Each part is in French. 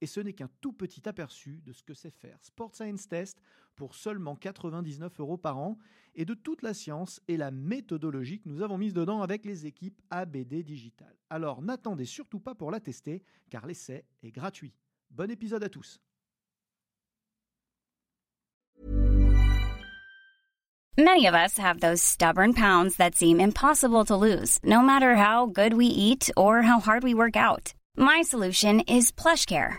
Et ce n'est qu'un tout petit aperçu de ce que c'est faire Sport Science Test pour seulement 99 euros par an et de toute la science et la méthodologie que nous avons mise dedans avec les équipes ABD Digital. Alors n'attendez surtout pas pour la tester car l'essai est gratuit. Bon épisode à tous. Many of us have those stubborn pounds that seem impossible to lose, no matter how good we eat or how hard we work out. My solution is PlushCare.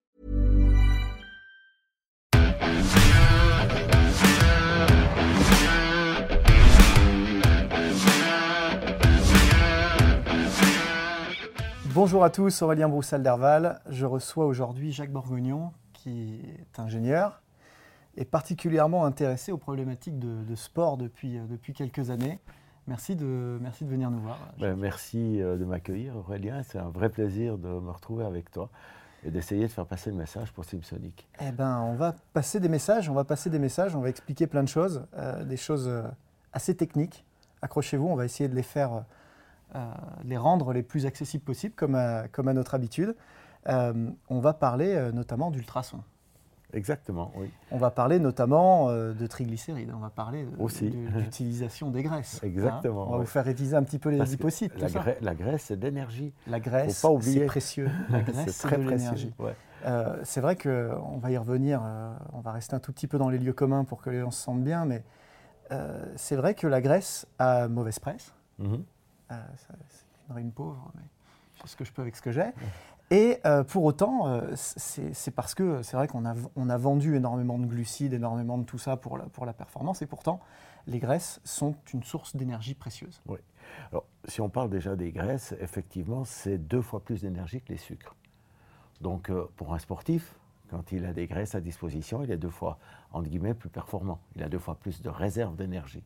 Bonjour à tous, Aurélien Broussal-Derval. Je reçois aujourd'hui Jacques Borgognon, qui est ingénieur et particulièrement intéressé aux problématiques de, sport depuis, euh, depuis quelques années. Merci de, merci de venir nous voir. Ben, merci euh, de m'accueillir, Aurélien. C'est un vrai plaisir de me retrouver avec toi et d'essayer de faire passer le message pour Simsonic. Eh ben, on va passer des messages, on va passer des messages, on va expliquer plein de choses, euh, des choses assez techniques. Accrochez-vous, on va essayer de les faire, les rendre les plus accessibles possibles, comme à, comme à notre habitude. on va parler notamment d'ultrasons. Exactement, oui. On va parler notamment euh, de triglycérides, on va parler Aussi. d'utilisation des graisses. Hein. Exactement. on va vous faire réviser un petit peu les lipocytes. La, gra la, graisse, c'est d'énergie. La graisse, c'est précieux. La graisse, c'est très précieux. Euh, c'est vrai qu'on va y revenir, euh, on va rester un tout petit peu dans les lieux communs pour que les gens se sentent bien, mais c'est vrai que la graisse a mauvaise presse. Mhm. C'est une rime pauvre, mais je fais ce que je peux avec ce que j'ai. Et euh, pour autant, euh, c'est parce que c'est vrai qu'on a, on a vendu énormément de glucides, énormément de tout ça pour la, pour la performance, et pourtant, les graisses sont une source d'énergie précieuse. Oui. Alors, si on parle déjà des graisses, effectivement, c'est deux fois plus d'énergie que les sucres. Donc, euh, pour un sportif, quand il a des graisses à disposition, il est deux fois, entre guillemets, plus performant. Il a deux fois plus de réserve d'énergie.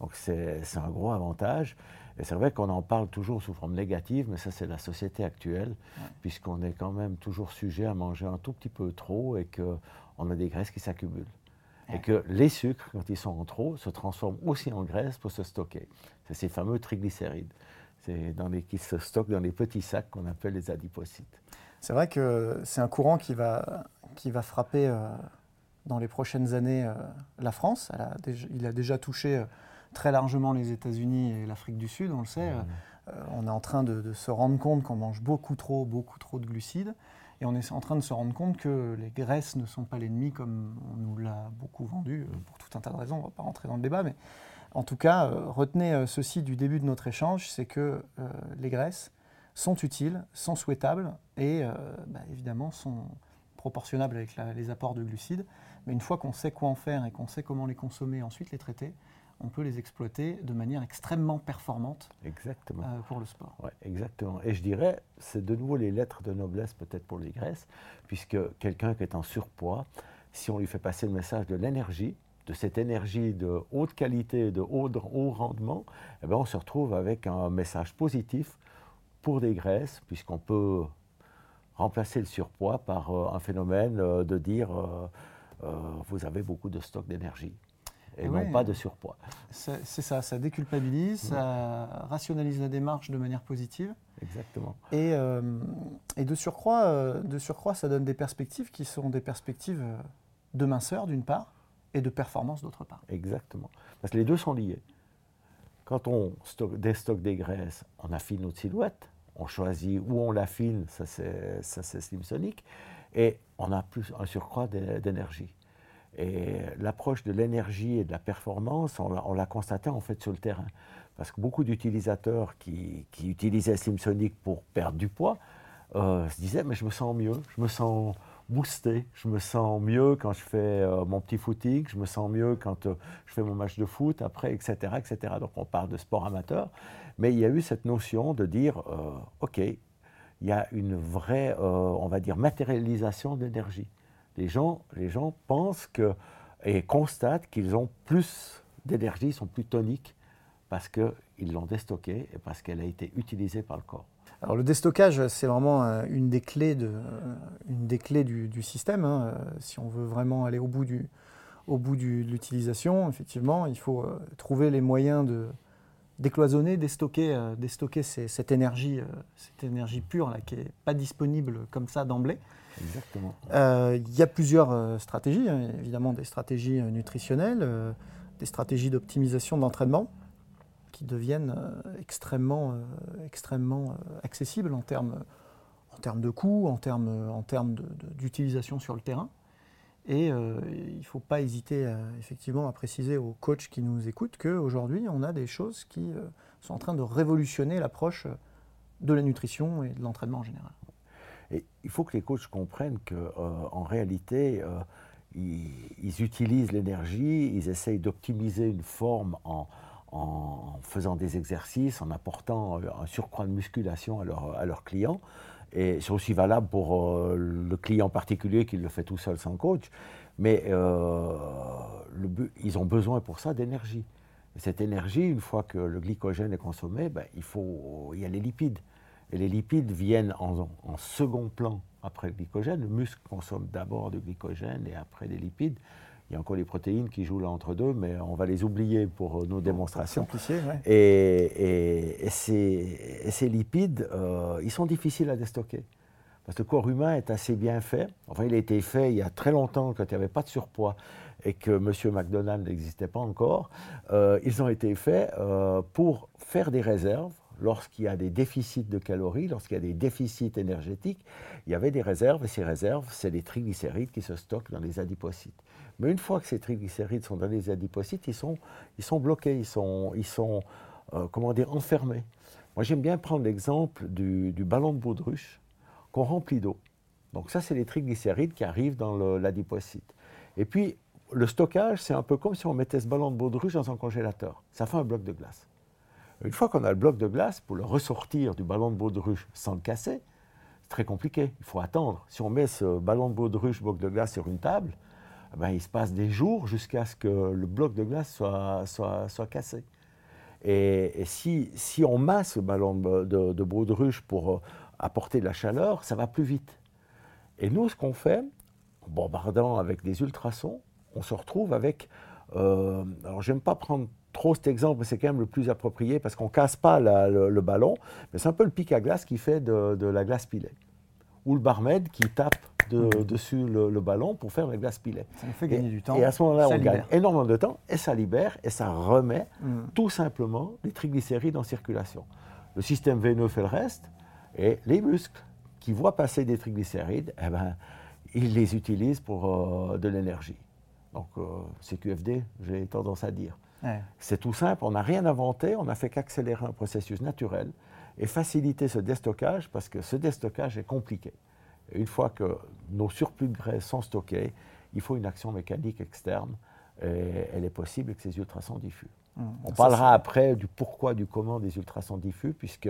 Donc c'est un gros avantage. Et c'est vrai qu'on en parle toujours sous forme négative, mais ça c'est la société actuelle, puisqu'on est quand même toujours sujet à manger un tout petit peu trop et qu'on a des graisses qui s'accumulent. Et que les sucres, quand ils sont en trop, se transforment aussi en graisse pour se stocker. C'est ces fameux triglycérides. C'est dans les, qui se stockent dans les petits sacs qu'on appelle les adipocytes. C'est vrai que c'est un courant qui va, qui va frapper euh, dans les prochaines années euh, la France. il a déjà touché... Euh, très largement les États-Unis et l'Afrique du Sud, on le sait. Euh, on est en train de, se rendre compte qu'on mange beaucoup trop, beaucoup trop de glucides. Et on est en train de se rendre compte que les graisses ne sont pas l'ennemi comme on nous l'a beaucoup vendu, euh, pour tout un tas de raisons, on ne va pas rentrer dans le débat, mais en tout cas, euh, retenez ceci du début de notre échange, c'est que les graisses sont utiles, sont souhaitables et bah, évidemment sont proportionnables avec les apports de glucides. Mais une fois qu'on sait quoi en faire et qu'on sait comment les consommer, ensuite les traiter, on peut les exploiter de manière extrêmement performante exactement. Euh, pour le sport. Ouais, exactement. Et je dirais, c'est de nouveau les lettres de noblesse peut-être pour les graisses, puisque quelqu'un qui est en surpoids, si on lui fait passer le message de l'énergie, de cette énergie de haute qualité, de haut, haut rendement, eh bien, on se retrouve avec un message positif pour des graisses, puisqu'on peut remplacer le surpoids par euh, un phénomène euh, de dire vous avez beaucoup de stock d'énergie et non pas de surpoids. C'est ça, ça déculpabilise, ça rationalise la démarche de manière positive. Exactement. Et, euh, et de, surcroît, euh, de surcroît, ça donne des perspectives qui sont des perspectives euh, de minceur d'une part et de performance d'autre part. Exactement. Parce que les deux sont liés. Quand on stocke, déstocke des graisses, on affine notre silhouette, on choisit où on l'affine, ça c'est Slimsonic, et on a plus un surcroît d'énergie. Et l'approche de l'énergie et de la performance, on l'a constaté en fait sur le terrain. Parce que beaucoup d'utilisateurs qui, utilisaient Slimsonic pour perdre du poids euh, se disaient, mais je me sens mieux, je me sens boosté, je me sens mieux quand je fais euh, mon petit footing, je me sens mieux quand je fais mon match de foot après, etc., etc. Donc on parle de sport amateur. Mais il y a eu cette notion de dire, OK, il y a une vraie, on va dire, matérialisation d'énergie. Les gens, les gens pensent que et constatent qu'ils ont plus d'énergie, sont plus toniques parce qu'ils l'ont déstockée et parce qu'elle a été utilisée par le corps. Alors le déstockage, c'est vraiment euh, une des clés, de, euh, une des clés du, système. Hein. Euh, si on veut vraiment aller au bout, du, au bout de l'utilisation, effectivement, il faut trouver les moyens de décloisonner, déstocker, déstocker cette, énergie, cette énergie pure là, qui n'est pas disponible comme ça d'emblée. Euh, il y a plusieurs euh, stratégies, hein, évidemment des stratégies euh, nutritionnelles, des stratégies d'optimisation d'entraînement qui deviennent extrêmement, extrêmement accessibles en termes, en de coûts, en termes, en d'utilisation sur le terrain. Et il ne faut pas hésiter effectivement à préciser aux coachs qui nous écoutent qu'aujourd'hui, on a des choses qui sont en train de révolutionner l'approche de la nutrition et de l'entraînement en général. Il faut que les coachs comprennent qu'en euh, réalité, euh, ils, utilisent l'énergie, ils essayent d'optimiser une forme en, faisant des exercices, en apportant euh, un surcroît de musculation à, leurs clients. Et c'est aussi valable pour le client particulier qui le fait tout seul sans coach. Mais ils ont besoin pour ça d'énergie. cette énergie, une fois que le glycogène est consommé, ben, il, faut, il y a les lipides. Et les lipides viennent en, second plan après le glycogène. Le muscle consomme d'abord du glycogène et après des lipides. Il y a encore les protéines qui jouent là entre deux, mais on va les oublier pour euh, nos démonstrations. Et, et, ces, lipides, euh, ils sont difficiles à déstocker. Parce que le corps humain est assez bien fait. Enfin, il a été fait il y a très longtemps, quand il n'y avait pas de surpoids et que M. McDonald n'existait pas encore. Euh, ils ont été faits pour faire des réserves lorsqu'il y a des déficits de calories, lorsqu'il y a des déficits énergétiques, il y avait des réserves, et ces réserves, c'est les triglycérides qui se stockent dans les adipocytes. Mais une fois que ces triglycérides sont dans les adipocytes, ils sont, bloqués, ils sont, euh, comment dire, enfermés. Moi, j'aime bien prendre l'exemple du, ballon de baudruche qu'on remplit d'eau. Donc ça, c'est les triglycérides qui arrivent dans l'adipocyte. Et puis, le stockage, c'est un peu comme si on mettait ce ballon de baudruche dans un congélateur. Ça fait un bloc de glace. Une fois qu'on a le bloc de glace, pour le ressortir du ballon de baudruche sans le casser, c'est très compliqué. Il faut attendre. Si on met ce ballon de baudruche, bloc de glace sur une table, eh ben, il se passe des jours jusqu'à ce que le bloc de glace soit, soit, soit cassé. Et, si, si, on masse ce ballon de, de, baudruche pour euh, apporter de la chaleur, ça va plus vite. Et nous, ce qu'on fait, en bombardant avec des ultrasons, on se retrouve avec... Euh, alors, j'aime pas prendre trop cet exemple, c'est quand même le plus approprié parce qu'on ne casse pas le, ballon, mais c'est un peu le pic à glace qui fait de, la glace pilée. Ou le barmaid qui tape mmh. dessus le, ballon pour faire la glace pilée. Ça nous fait gagner du temps. Et à ce moment-là, on gagne énormément de temps et ça libère et ça remet mmh. tout simplement les triglycérides en circulation. Le système veineux fait le reste et les muscles qui voient passer des triglycérides, eh ben, ils les utilisent pour euh, de l'énergie. Donc, euh, c'est QFD, j'ai tendance à dire. C'est tout simple, on n'a rien inventé, on n'a fait qu'accélérer un processus naturel et faciliter ce déstockage parce que ce déstockage est compliqué. une fois que nos surplus de graisse sont stockés, il faut une action mécanique externe et elle est possible avec ces ultrasons diffus. Mmh. On parlera après du pourquoi, du comment des ultrasons diffus, puisque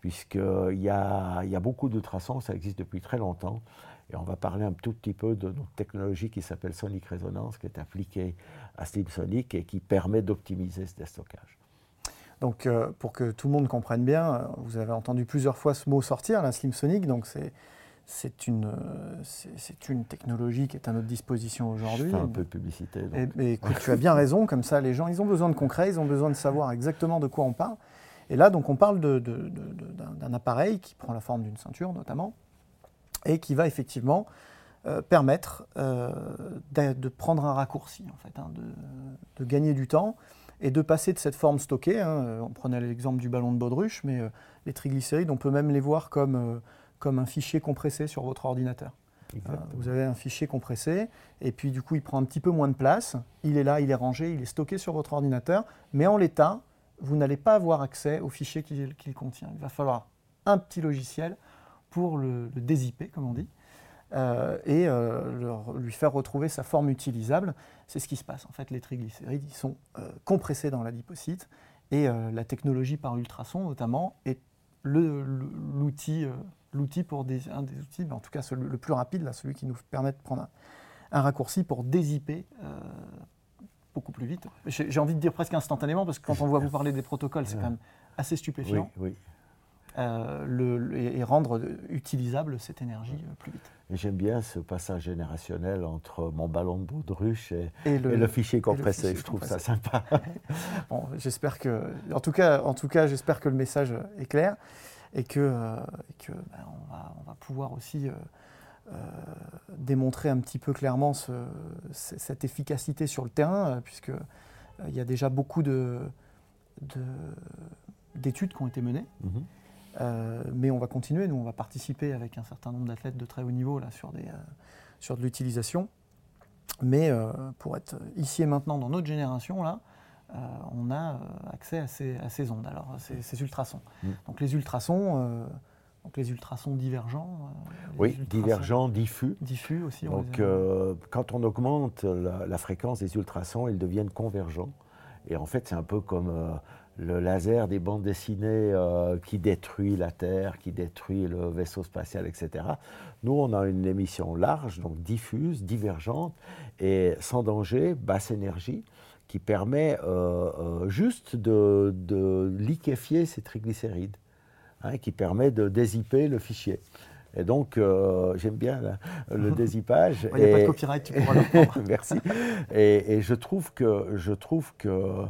puisqu'il y a, y a beaucoup d'ultrasons, ça existe depuis très longtemps. Et on va parler un tout petit peu de notre technologie qui s'appelle Sonic Resonance, qui est appliquée à Slim Sonic et qui permet d'optimiser ce déstockage. Donc, euh, pour que tout le monde comprenne bien, euh, vous avez entendu plusieurs fois ce mot sortir, la Slim Sonic. Donc, c'est une, c'est une technologie qui est à notre disposition aujourd'hui. Je fais un peu de publicité. Et, écoute, tu as bien raison, comme ça les gens, ils ont besoin de concret, ils ont besoin de savoir exactement de quoi on parle. Et là, donc, on parle d'un appareil qui prend la forme d'une ceinture notamment, et qui va effectivement euh, permettre euh, de, prendre un raccourci, en fait, hein, de, gagner du temps et de passer de cette forme stockée. Hein, on prenait l'exemple du ballon de baudruche, mais euh, les triglycérides, on peut même les voir comme, comme un fichier compressé sur votre ordinateur. vous avez un fichier compressé, et puis du coup, il prend un petit peu moins de place. Il est là, il est rangé, il est stocké sur votre ordinateur, mais en l'état, vous n'allez pas avoir accès au fichier qu'il contient. Il va falloir un petit logiciel pour le, le dézipper, comme on dit, euh, et euh, lui faire retrouver sa forme utilisable. C'est ce qui se passe. En fait, les triglycérides ils sont euh, compressés dans l'adipocyte et la technologie par ultrasons, notamment, est l'outil l'outil pour des, un des outils, en tout cas le plus rapide, là, celui qui nous permet de prendre un, raccourci pour dézipper beaucoup plus vite. J'ai envie de dire presque instantanément, parce que quand on voit vous parler des protocoles, c'est quand même assez stupéfiant. Oui, oui. Le, et rendre utilisable cette énergie plus vite. J'aime bien ce passage générationnel entre mon ballon de baudruche et, et, le, fichier compressé. je trouve ça sympa. bon, j'espère que, en tout cas, en tout cas, j'espère que le message est clair et que, euh, que ben, on, va, on, va, pouvoir aussi euh, euh, démontrer un petit peu clairement ce, cette efficacité sur le terrain, puisque il y a déjà beaucoup de, d'études qui ont été menées. Mm-hmm. Euh, mais on va continuer, nous on va participer avec un certain nombre d'athlètes de très haut niveau là, sur, des, euh, sur de l'utilisation. Mais euh, pour être ici et maintenant dans notre génération, là, on a accès à ces, à ces, ondes, alors ces, ultrasons. Mm. Donc les ultrasons, donc les ultrasons divergents. oui, divergents, diffus. Diffus aussi. Donc quand on augmente la, la, fréquence des ultrasons, ils deviennent convergents. Et en fait, c'est un peu comme le laser des bandes dessinées euh, qui détruit la Terre, qui détruit le vaisseau spatial, etc. Nous, on a une émission large, donc diffuse, divergente et sans danger, basse énergie, qui permet euh, euh, juste de, liquéfier ces triglycérides, hein, qui permet de dézipper le fichier. Et donc, j'aime bien le dézippage. Il n'y a pas de copyright, tu pourras le prendre. Merci. Et, et, je trouve que, je trouve que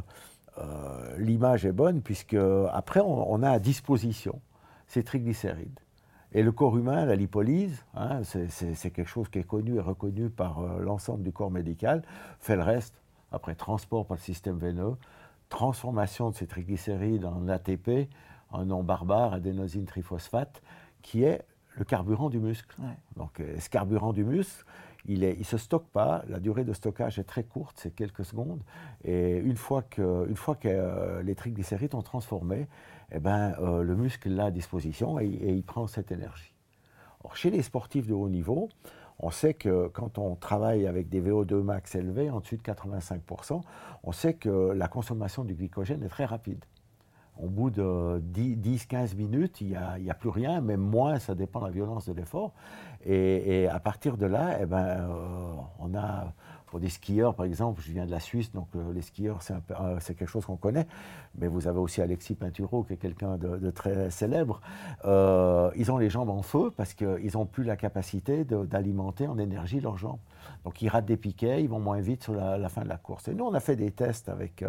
euh, l'image est bonne puisque après on, a à disposition ces triglycérides. Et le corps humain, la lipolyse, hein, c'est quelque chose qui est connu et reconnu par euh, l'ensemble du corps médical, fait le reste, après transport par le système veineux, transformation de ces triglycérides en ATP, un nom barbare, adénosine triphosphate, qui est le carburant du muscle. Donc, euh, ce carburant du muscle, il ne se stocke pas, la durée de stockage est très courte, c'est quelques secondes, et une fois que, une fois que euh, les triglycérides ont transformé, eh ben, euh, le muscle l'a à disposition et, il prend cette énergie. Or, chez les sportifs de haut niveau, on sait que quand on travaille avec des VO2 max élevés, en dessus de 85%, on sait que la consommation du glycogène est très rapide. Au bout de 10-15 minutes, il n'y a, plus rien, même moins, ça dépend de la violence de l'effort. Et, à partir de là, eh ben, euh, on a, pour des skieurs par exemple, je viens de la Suisse, donc euh, les skieurs, euh, c'est quelque chose qu'on connaît, mais vous avez aussi Alexis Pinturo, qui est quelqu'un de, très célèbre. ils ont les jambes en feu parce qu'ils n'ont plus la capacité d'alimenter en énergie leurs jambes. Donc ils ratent des piquets, ils vont moins vite sur la, fin de la course. Et nous, on a fait des tests avec,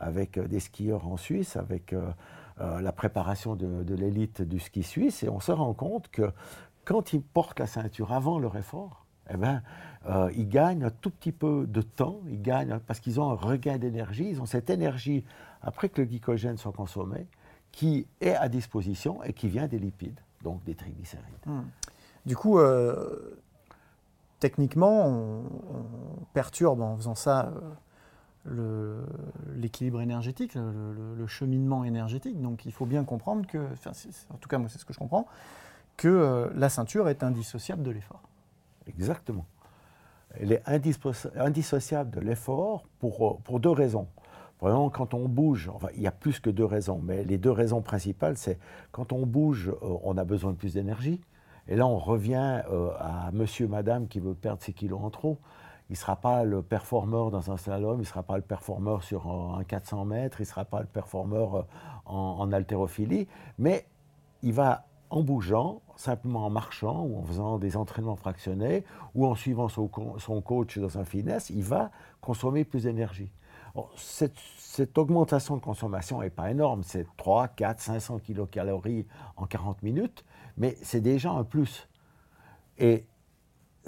avec des skieurs en Suisse, avec la préparation de, l'élite du ski suisse, et on se rend compte que quand ils portent la ceinture avant leur effort, eh ben, euh, ils gagnent un tout petit peu de temps, ils gagnent parce qu'ils ont un regain d'énergie, ils ont cette énergie après que le glycogène soit consommé qui est à disposition et qui vient des lipides, donc des triglycérides. Hmm. Du coup, euh, techniquement, on, perturbe en faisant ça euh, l'équilibre énergétique, le, cheminement énergétique. Donc il faut bien comprendre que, en tout cas moi c'est ce que je comprends, que euh, la ceinture est indissociable de l'effort. Exactement. Elle est indissociable de l'effort pour, euh, pour deux raisons. Premièrement, quand on bouge, enfin, il y a plus que deux raisons, mais les deux raisons principales, c'est quand on bouge, euh, on a besoin de plus d'énergie. Et là, on revient à monsieur, madame qui veut perdre ses kilos en trop. Il ne sera pas le performeur dans un slalom, il ne sera pas le performeur sur un 400 mètres, il ne sera pas le performeur en, en haltérophilie, mais il va en bougeant, simplement en marchant ou en faisant des entraînements fractionnés ou en suivant son, coach dans un finesse, il va consommer plus d'énergie. Cette, augmentation de consommation n'est pas énorme, c'est 3, 4, 500 kilocalories en 40 minutes, mais c'est déjà un plus.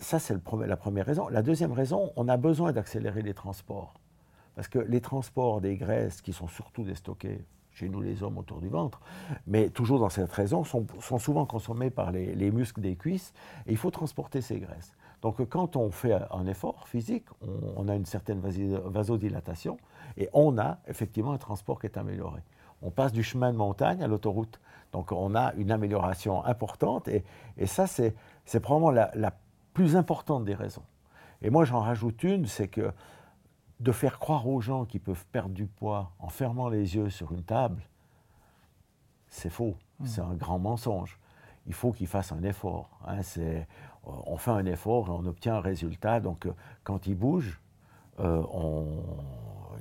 Ça, c'est la première raison. La deuxième raison, on a besoin d'accélérer les transports. Parce que les transports des graisses, qui sont surtout déstockées chez nous les hommes autour du ventre, mais toujours dans cette raison, sont, souvent consommés par les, muscles des cuisses, et il faut transporter ces graisses. Donc quand on fait un effort physique, on, a une certaine vasodilatation et on a effectivement un transport qui est amélioré. On passe du chemin de montagne à l'autoroute. Donc on a une amélioration importante et, ça c'est probablement la, la plus importante des raisons. Et moi j'en rajoute une, c'est que de faire croire aux gens qu'ils peuvent perdre du poids en fermant les yeux sur une table, c'est faux. Mmh. C'est un grand mensonge. Il faut qu'ils fassent un effort. Hein. on fait un effort et on obtient un résultat. Donc, euh, quand ils bougent, euh,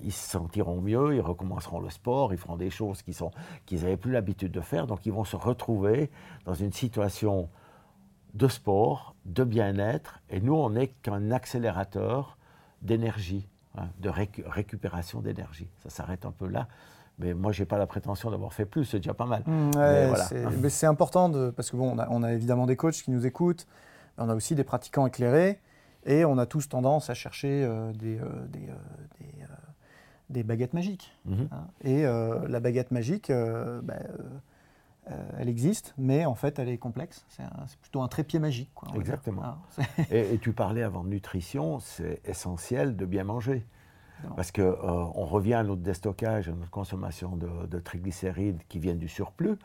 ils se sentiront mieux, ils recommenceront le sport, ils feront des choses qu'ils n'avaient plus l'habitude de faire. Donc, ils vont se retrouver dans une situation de sport, de bien-être. Et nous, on n'est qu'un accélérateur d'énergie, hein, de récupération d'énergie. Ça s'arrête un peu là. Mais moi, je n'ai pas la prétention d'avoir fait plus, c'est déjà pas mal. Mmh, mais c'est important, de, parce que bon, on a, évidemment des coachs qui nous écoutent, mais on a aussi des pratiquants éclairés, et on a tous tendance à chercher euh, des, euh, euh, des, baguettes magiques. Mmh. Hein. Et la baguette magique, bah, elle existe, mais en fait, elle est complexe. C'est plutôt un trépied magique. Exactement. et, et, tu parlais avant de nutrition, c'est essentiel de bien manger. Parce qu'on euh, revient à notre déstockage, à notre consommation de, triglycérides qui viennent du surplus.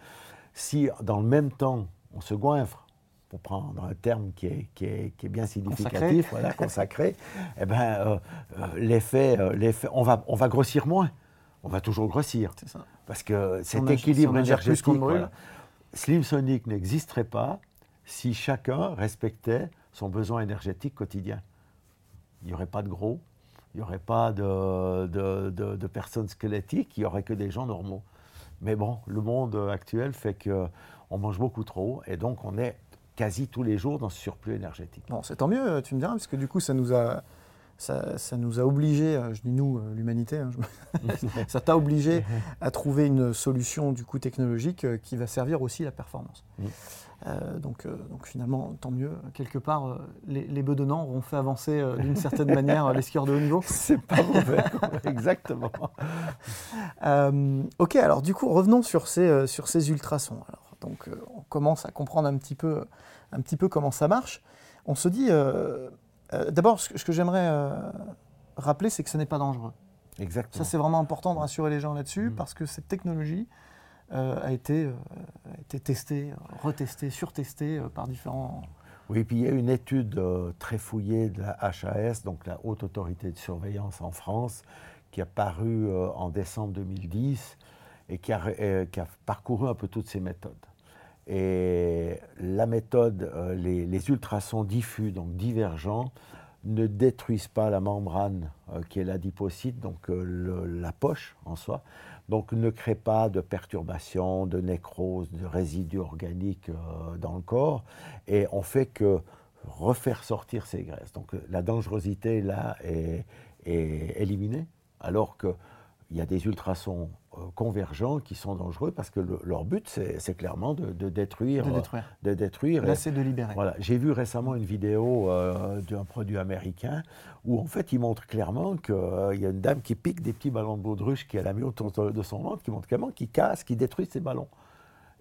Si dans le même temps, on se goinfre, pour prendre un terme qui est, qui est, bien significatif, consacré, voilà, consacré eh ben, euh, euh, l'effet, on, va, on va grossir moins. On va toujours grossir. Ça. Parce que cet équilibre énergétique, Slim Sonic n'existerait pas si chacun respectait son besoin énergétique quotidien. Il n'y aurait pas de gros, il n'y aurait pas de, de, personnes squelettiques, il n'y aurait que des gens normaux. Mais bon, le monde actuel fait qu'on mange beaucoup trop et donc on est quasi tous les jours dans ce surplus énergétique. Bon, c'est tant mieux, tu me diras, parce que du coup, ça nous a, ça, ça nous a obligés, je dis nous, euh, l'humanité, hein, ça t'a obligé à trouver une solution du coup technologique euh, qui va servir aussi la performance. Mm. Euh, donc, euh, donc, finalement, tant mieux. Quelque part, euh, les, les bedonnants auront fait avancer d'une certaine manière les skieurs de haut niveau. C'est pas mauvais, exactement. ok, alors du coup, revenons sur ces, sur ces ultrasons. Alors, donc, on commence à comprendre un petit, peu, un petit peu comment ça marche. On se dit, d'abord, ce que, j'aimerais rappeler, c'est que ce n'est pas dangereux. Exactement. Ça, c'est vraiment important de rassurer les gens là-dessus, mm. parce que cette technologie, euh, a, été, euh, a été testé, retesté, surtesté euh, par différents. Oui, puis il y a une étude très fouillée de la HAS, donc la Haute Autorité de Surveillance en France, qui a paru en décembre 2010 et qui a, qui a, parcouru un peu toutes ces méthodes. Et la méthode, les, les, ultrasons diffus, donc divergents, ne détruisent pas la membrane qui est l'adipocyte, donc la poche en soi, donc ne crée pas de perturbations, de nécrose, de résidus organiques euh, dans le corps, et on fait que refaire sortir ces graisses. Donc la dangerosité là est, éliminée, alors qu'il y a des ultrasons euh, convergents qui sont dangereux parce que leur but, c'est clairement de, détruire. De détruire. De détruire. Là, c'est de libérer. Voilà. J'ai vu récemment une vidéo euh, d'un produit américain où, en fait, il montre clairement qu'il euh, y a une dame qui pique des petits ballons de baudruche qu'elle a mis autour de son ventre, qui montre clairement qu'il casse, qui détruit ces ballons.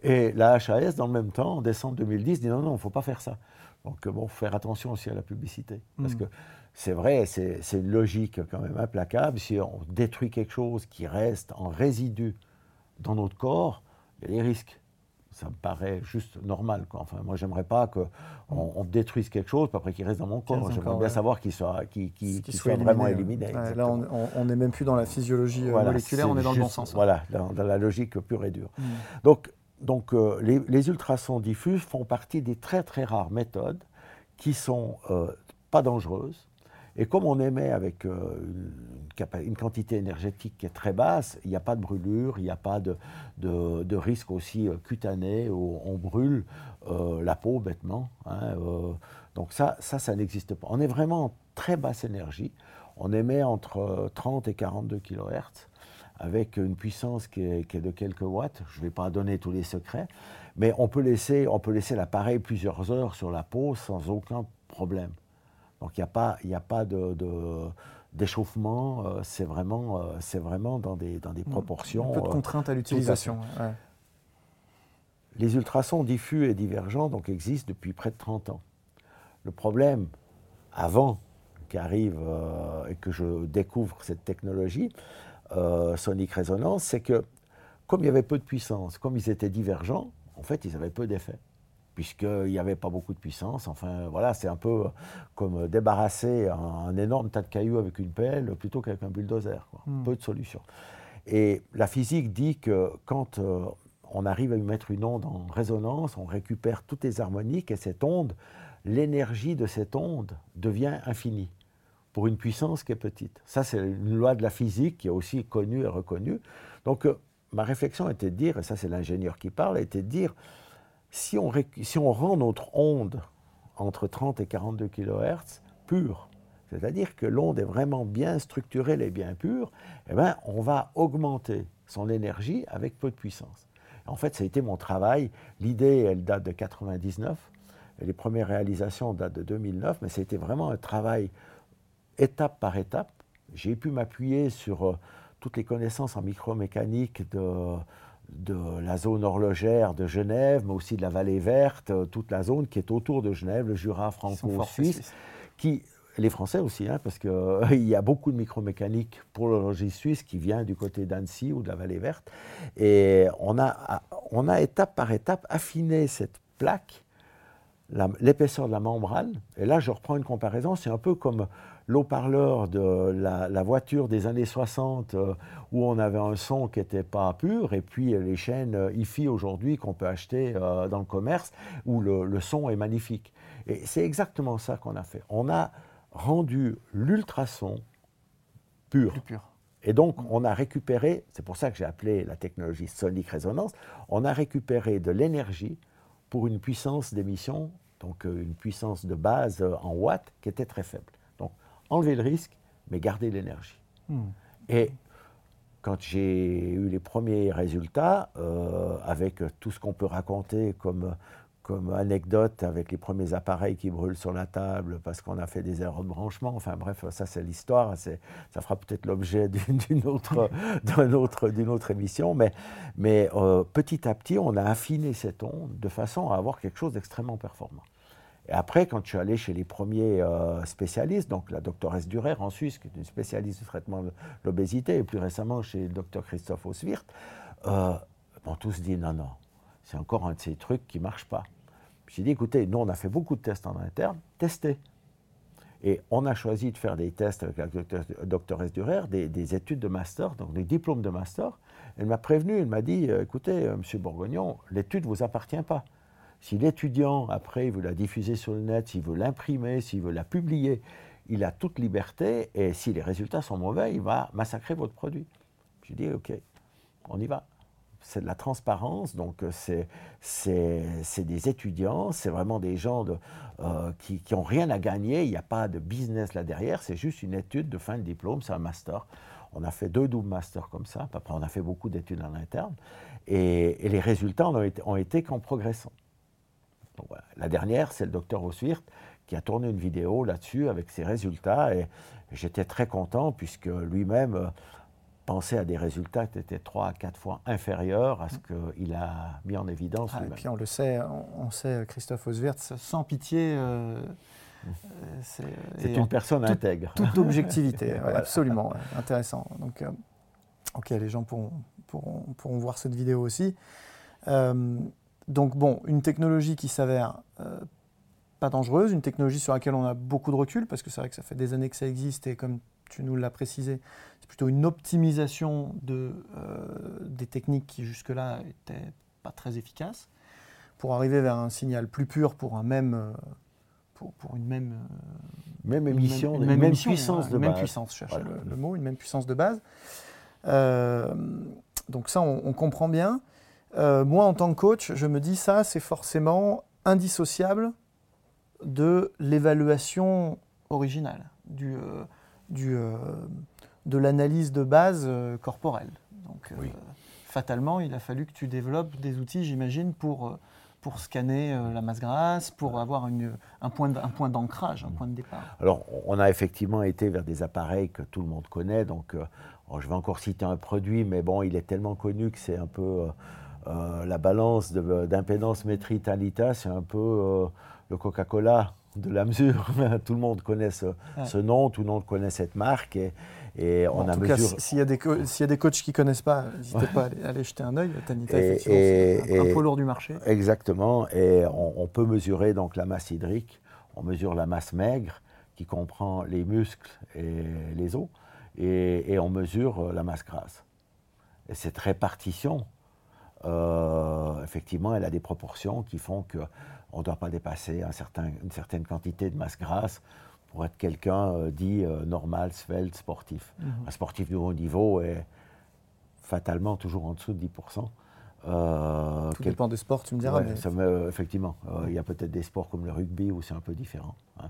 Et la HAS, dans le même temps, en décembre 2010, dit non, non, il ne faut pas faire ça. Donc, bon, faire attention aussi à la publicité. Parce hmm. que c'est vrai, c'est une logique quand même implacable. Si on détruit quelque chose qui reste en résidu dans notre corps, il y a des risques. Ça me paraît juste normal. Quoi. Enfin, moi, j'aimerais pas qu'on on détruise quelque chose, puis après qu'il reste dans mon corps. J'aimerais bien savoir qu'il soit, soit, vraiment éliminé. là, on n'est même plus dans la physiologie euh, moléculaire, on est dans le bon sens. Voilà, dans, la logique pure et dure. Hmm. Donc, donc euh, les, ultrasons diffus font partie des très très rares méthodes qui sont euh, pas dangereuses, et comme on émet avec euh, une, quantité énergétique qui est très basse, il n'y a pas de brûlure, il n'y a pas de, risque aussi euh, cutané où on brûle euh, la peau bêtement. Hein, donc ça, ça, n'existe pas. On est vraiment en très basse énergie. On émet entre 30 et 42 kHz avec une puissance qui est, de quelques watts. Je ne vais pas donner tous les secrets, mais on peut laisser l'appareil plusieurs heures sur la peau sans aucun problème. Donc il n'y a pas, a pas de, d'échauffement, euh, c'est vraiment, euh, c'est vraiment dans des, dans des proportions. Un peu de euh, contraintes à l'utilisation. Les ultrasons diffus et divergents donc, existent depuis près de 30 ans. Le problème, avant qu'arrive et que je découvre cette technologie, sonic résonance, c'est que comme il y avait peu de puissance, comme ils étaient divergents, en fait, ils avaient peu d'effet puisqu'il n'y avait pas beaucoup de puissance. Enfin, voilà, c'est un peu comme débarrasser un, énorme tas de cailloux avec une pelle plutôt qu'avec un bulldozer. Hmm. Peu de solutions. Et la physique dit que quand euh, on arrive à lui mettre une onde en résonance, on récupère toutes les harmoniques et cette onde, l'énergie de cette onde devient infinie pour une puissance qui est petite. Ça, c'est une loi de la physique qui est aussi connue et reconnue. Donc, euh, ma réflexion était de dire, et ça c'est l'ingénieur qui parle, était de dire, si on, rend notre onde entre 30 et 42 kHz pure, c'est-à-dire que l'onde est vraiment bien structurée, elle est bien pure, eh ben, on va augmenter son énergie avec peu de puissance. En fait, ça a été mon travail. L'idée, elle date de 99. Et les premières réalisations datent de 2009, mais c'était vraiment un travail étape par étape. J'ai pu m'appuyer sur euh, toutes les connaissances en micromécanique de, de la zone horlogère de Genève, mais aussi de la vallée verte, euh, toute la zone qui est autour de Genève, le Jura franco-suisse, qui les Français aussi, hein, parce qu'il euh, y a beaucoup de micromécanique pour l'horlogerie suisse qui vient du côté d'Annecy ou de la vallée verte. Et on a, on a étape par étape affiné cette plaque, l'épaisseur de la membrane. Et là, je reprends une comparaison, c'est un peu comme l'eau-parleur de la, voiture des années 60 euh, où on avait un son qui n'était pas pur, et puis les chaînes euh, IFI aujourd'hui qu'on peut acheter euh, dans le commerce où le, son est magnifique. Et c'est exactement ça qu'on a fait. On a rendu l'ultrason pur. pur. Et donc, on a récupéré, c'est pour ça que j'ai appelé la technologie sonic résonance, on a récupéré de l'énergie pour une puissance d'émission, donc une puissance de base en watts qui était très faible enlever le risque, mais garder l'énergie. Hmm. Et quand j'ai eu les premiers résultats, euh, avec tout ce qu'on peut raconter comme, comme anecdote, avec les premiers appareils qui brûlent sur la table parce qu'on a fait des erreurs de branchement, enfin bref, ça c'est l'histoire, ça fera peut-être l'objet d'une autre, autre, autre, émission, mais, mais euh, petit à petit, on a affiné cette onde de façon à avoir quelque chose d'extrêmement performant. Et après, quand je suis allé chez les premiers euh, spécialistes, donc la doctoresse Durer en Suisse, qui est une spécialiste du traitement de l'obésité, et plus récemment chez le docteur Christophe Oswirt, euh, on tous dit non, non, c'est encore un de ces trucs qui ne marche pas. J'ai dit, écoutez, nous, on a fait beaucoup de tests en interne, testez. Et on a choisi de faire des tests avec la doctoresse Durer, des, des études de master, donc des diplômes de master. Elle m'a prévenu, elle m'a dit, euh, écoutez, monsieur Bourgognon, l'étude ne vous appartient pas. Si l'étudiant, après, il veut la diffuser sur le net, s'il veut l'imprimer, s'il veut la publier, il a toute liberté et si les résultats sont mauvais, il va massacrer votre produit. Je dis, OK, on y va. C'est de la transparence, donc euh, c'est des étudiants, c'est vraiment des gens euh, qui n'ont rien à gagner, il n'y a pas de business là derrière, c'est juste une étude de fin de diplôme, c'est un master. On a fait deux doubles masters comme ça, après on a fait beaucoup d'études en interne, et, les résultats ont été, ont été qu'en progressant. La dernière, c'est le docteur Oswirt qui a tourné une vidéo là-dessus avec ses résultats et j'étais très content puisque lui-même euh, pensait à des résultats qui étaient trois à quatre fois inférieurs à ce qu'il a mis en évidence. Ah, et puis on le sait, on, sait Christophe Oswirt sans pitié. Euh, euh, c'est une personne intègre. Toute objectivité, absolument, intéressant. Donc, ok, les gens pourront, pourront, voir cette vidéo aussi. Donc bon, une technologie qui s'avère euh, pas dangereuse, une technologie sur laquelle on a beaucoup de recul, parce que c'est vrai que ça fait des années que ça existe, et comme tu nous l'as précisé, c'est plutôt une optimisation de, euh, des techniques qui jusque-là n'étaient pas très efficaces, pour arriver vers un signal plus pur pour un même... Euh, pour, une même, même émission, une même, puissance de une Même puissance, je cherchais le, mot, une même puissance de base. donc ça, on comprend bien. Euh, moi, en tant que coach, je me dis ça, c'est forcément indissociable de l'évaluation originale, du, euh, du, euh, de l'analyse de base corporelle. Donc, fatalement, il a fallu que tu développes des outils, j'imagine, pour, pour scanner la masse grasse, pour avoir une, un point d'ancrage, un point de départ. Alors, on a effectivement été vers des appareils que tout le monde connaît. Donc, je vais encore citer un produit, mais bon, il est tellement connu que c'est un peu euh, la balance d'impédance Métri Talita, c'est un peu euh, le Coca-Cola de la mesure. tout le monde connaît ce, nom, tout le monde connaît cette marque. Et, on a mesure... s'il y, a des y a des coachs qui ne connaissent pas, n'hésitez pas à aller, jeter un œil. Tanita, c'est un, poids lourd du marché. Exactement. Et on, peut mesurer donc la masse hydrique, on mesure la masse maigre, qui comprend les muscles et les os, et, on mesure la masse grasse. Et cette répartition, euh, effectivement, elle a des proportions qui font qu'on ne doit pas dépasser un certain, une certaine quantité de masse grasse pour être quelqu'un euh, dit euh, normal, svelte, sportif. Mhm. Un sportif de haut niveau est fatalement toujours en dessous de 10%. Euh, Tout dépend des sports, tu me diras. effectivement, il y a peut-être des sports comme le rugby où c'est un peu différent. Hein.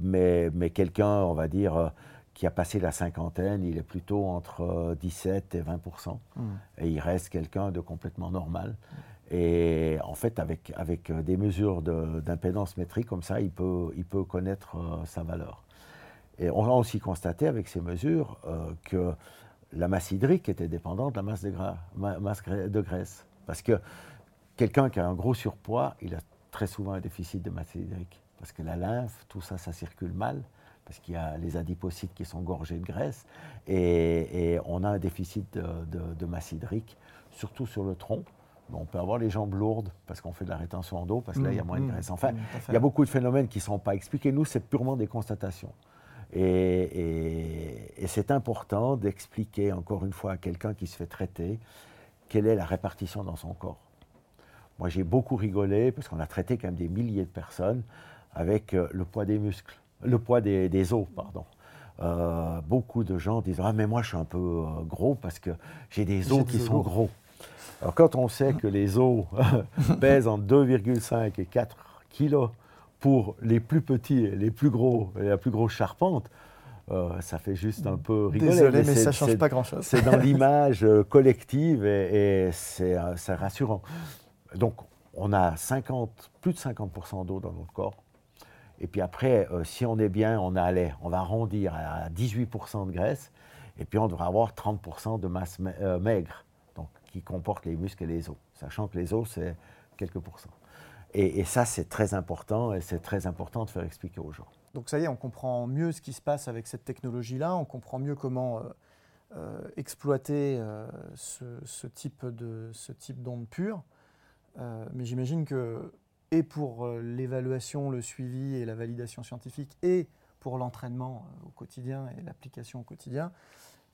mais, mais quelqu'un, on va dire, qui a passé la cinquantaine, il est plutôt entre 17 et 20% mhm. Et il reste quelqu'un de complètement normal. Et en fait, avec, avec euh, des mesures d'impédance métrique comme ça, il peut, il peut connaître euh, sa valeur. Et on a aussi constaté avec ces mesures euh, que la masse hydrique était dépendante de la masse de, gras, masse de graisse. Parce que quelqu'un qui a un gros surpoids, il a très souvent un déficit de masse hydrique. Parce que la lymphe, tout ça, ça circule mal. Parce qu'il y a les adipocytes qui sont gorgés de graisse. Et, on a un déficit de, de masse hydrique, surtout sur le tronc on peut avoir les jambes lourdes parce qu'on fait de la rétention d'eau, parce que là, il y a mmh, moins de mmh, graisse. Enfin, il y a beaucoup de phénomènes qui ne sont pas expliqués. Nous, c'est purement des constatations. Et, c'est important d'expliquer, encore une fois, à quelqu'un qui se fait traiter, quelle est la répartition dans son corps. Moi, j'ai beaucoup rigolé, parce qu'on a traité quand même des milliers de personnes avec euh, le poids des muscles, le poids des, os, pardon. Euh, beaucoup de gens disent Ah, mais moi, je suis un peu euh, gros parce que j'ai des os qui sont gros. Alors, quand on sait que les os pèsent entre 2,5 et 4 kilos pour les plus petits et les plus gros, et la plus grosse charpente, euh, ça fait juste un peu rigoler. Désolé, mais, ça ne change pas grand-chose. C'est dans l'image collective et, euh, c'est rassurant. Donc, on a 50, plus de 50% d'eau dans notre corps. Et puis après, si on est bien, on, a, on va arrondir à 18% de graisse. Et puis on devrait avoir 30% de masse maigre qui comporte les muscles et les os, sachant que les os, c'est quelques pourcents. Et, ça, c'est très important, et c'est très important de faire expliquer aux gens. Donc ça y est, on comprend mieux ce qui se passe avec cette technologie-là, on comprend mieux comment euh, euh, exploiter euh, ce, type ce type d'onde pure. mais j'imagine que, et pour l'évaluation, le suivi et la validation scientifique, et pour l'entraînement au quotidien et l'application au quotidien,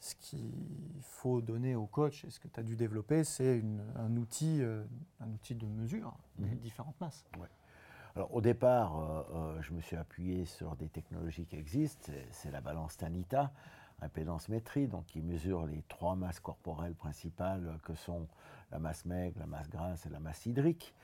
ce qu'il faut donner au coach et ce que tu as dû développer, c'est un, outil, euh, un outil de mesure des mhm. différentes masses. Alors, au départ, euh, euh, je me suis appuyé sur des technologies qui existent. C'est la balance Tanita, impédance métrie, donc qui mesure les trois masses corporelles principales que sont la masse maigre, la masse grasse et la masse hydrique.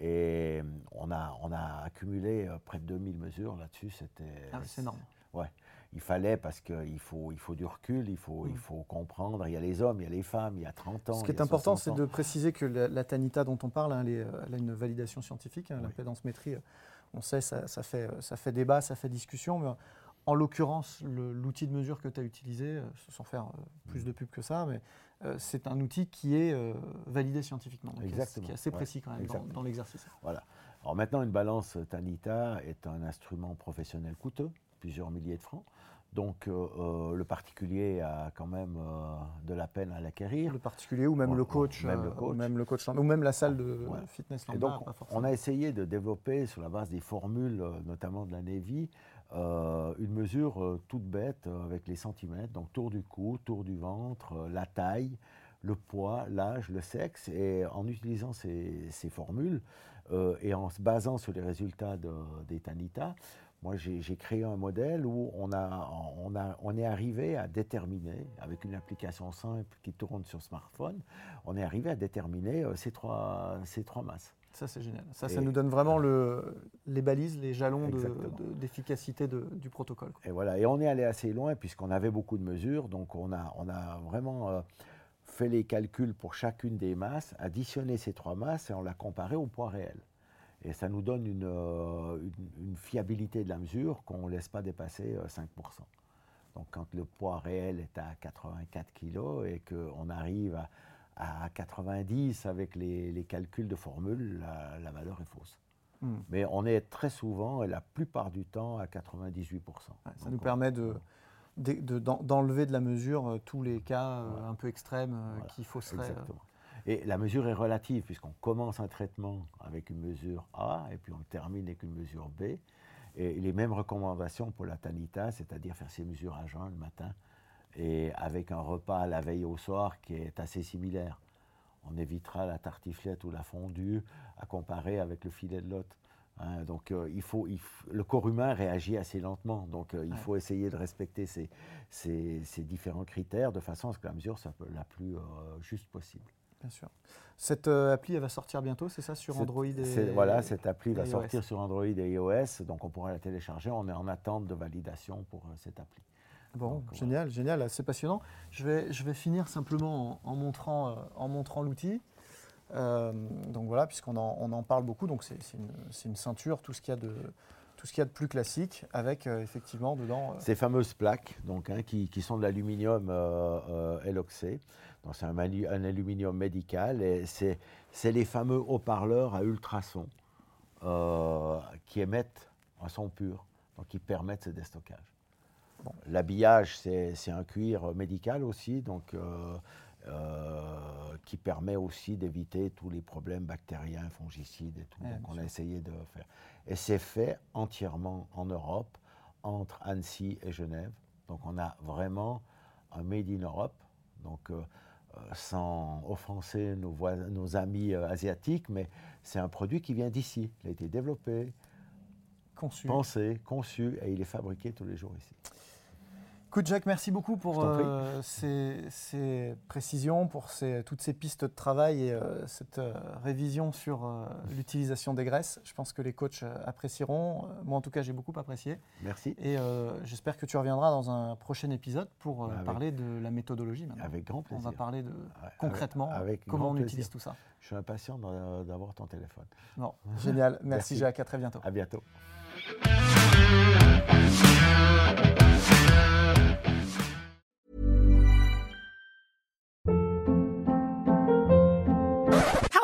Et on a, on a accumulé près de 2000 mesures là-dessus. C'était. Ah, c'est énorme. Ouais il fallait parce qu'il faut, il faut du recul, il faut, il mm. faut comprendre. Il y a les hommes, il y a les femmes, il y a 30 ans. Ce qui est important, c'est de préciser que la, Tanita dont on parle, hein, elle, a une validation scientifique. Hein, métrie, on sait, ça, ça, fait, ça fait débat, ça fait discussion. Mais en l'occurrence, l'outil de mesure que tu as utilisé, euh, sans faire euh, plus mm. de pub que ça, mais euh, c'est un outil qui est validé scientifiquement, Exactement. qui est assez précis quand même dans, dans l'exercice. Voilà. Alors maintenant, une balance Tanita est un instrument professionnel coûteux, plusieurs milliers de francs. Donc euh, le particulier a quand même de la peine à l'acquérir. Le particulier ou même, le coach, même le coach, même le coach, ou même la salle de fitness Et donc, on a essayé de développer sur la base des formules, notamment de la Navy, une mesure toute bête avec les centimètres, donc tour du cou, tour du ventre, la taille, le poids, l'âge, le sexe, et en utilisant ces, formules et en se basant sur les résultats de, des Tanita, moi, j'ai créé un modèle où on, a, on, a, on est arrivé à déterminer, avec une application simple qui tourne sur smartphone, on est arrivé à déterminer euh, ces, trois, ces trois masses. Ça, c'est génial. Ça, ça nous donne vraiment le, les balises, les jalons d'efficacité du protocole. Et voilà. Et on est allé assez loin puisqu'on avait beaucoup de mesures. Donc, on a, on a vraiment euh, fait les calculs pour chacune des masses, additionné ces trois masses et on l'a comparé au poids réel. Et ça nous donne euh, une, une, fiabilité de la mesure qu'on ne laisse pas dépasser 5%. Euh, Donc quand le poids réel est à 84 kg et qu'on arrive à, à, 90 avec les, les, calculs de formule, la, valeur est fausse. Hmm. Mais on est très souvent, et la plupart du temps, à 98%. ça nous permet de, d'enlever de, la mesure euh, tous les cas euh, un peu extrêmes euh, faut se Exactement. Et la mesure est relative, puisqu'on commence un traitement avec une mesure A, et puis on termine avec une mesure B. Et les mêmes recommandations pour la tanita, c'est-à-dire faire ces mesures à jeun le matin, et avec un repas la veille au soir qui est assez similaire. On évitera la tartiflette ou la fondue à comparer avec le filet de lot. Hein. donc euh, il faut, le corps humain réagit assez lentement, donc euh, il faut essayer de respecter ces, ces, différents critères de façon à ce que la mesure soit la plus euh, juste possible. Bien sûr. Cette appli, elle va sortir bientôt, c'est ça, sur Android et Voilà, cette appli va sortir sur Android et iOS, donc on pourra la télécharger. On est en attente de validation pour cette appli. Bon, génial, génial, c'est passionnant. Je vais, je vais finir simplement en, montrant, euh, en montrant l'outil. Euh, donc voilà, puisqu'on en, on en, parle beaucoup, donc c'est une, une, ceinture, tout ce qu'il y a de tout ce qu'il y a de plus classique, avec euh, effectivement dedans. Ces fameuses plaques, donc hein, qui, qui, sont de l'aluminium LOXé. Donc c'est un, un, aluminium médical et c'est les fameux haut-parleurs à ultrasons qui émettent un son pur, donc qui permettent ce déstockage. L'habillage, c'est un cuir médical aussi, donc, euh, euh, qui permet aussi d'éviter tous les problèmes bactériens, fongicides et tout. donc on a essayé de faire. Et c'est fait entièrement en Europe, entre Annecy et Genève. Donc on a vraiment un Made in Europe. Donc euh, sans offenser nos, nos amis asiatiques, mais c'est un produit qui vient d'ici. Il a été développé, conçu. pensé, conçu, et il est fabriqué tous les jours ici. Écoute, Jacques, merci beaucoup pour euh, ces, précisions, pour toutes ces pistes de travail et euh, cette euh, révision sur l'utilisation des graisses. Je pense que les coachs apprécieront. Moi, en tout cas, j'ai beaucoup apprécié. Merci. Et j'espère que tu reviendras dans un prochain épisode pour parler de la méthodologie. Maintenant. Avec grand plaisir. On va parler de concrètement comment on utilise tout ça. Je suis impatient d'avoir ton téléphone. Non, génial. Merci, merci, Jacques. À très bientôt. À bientôt.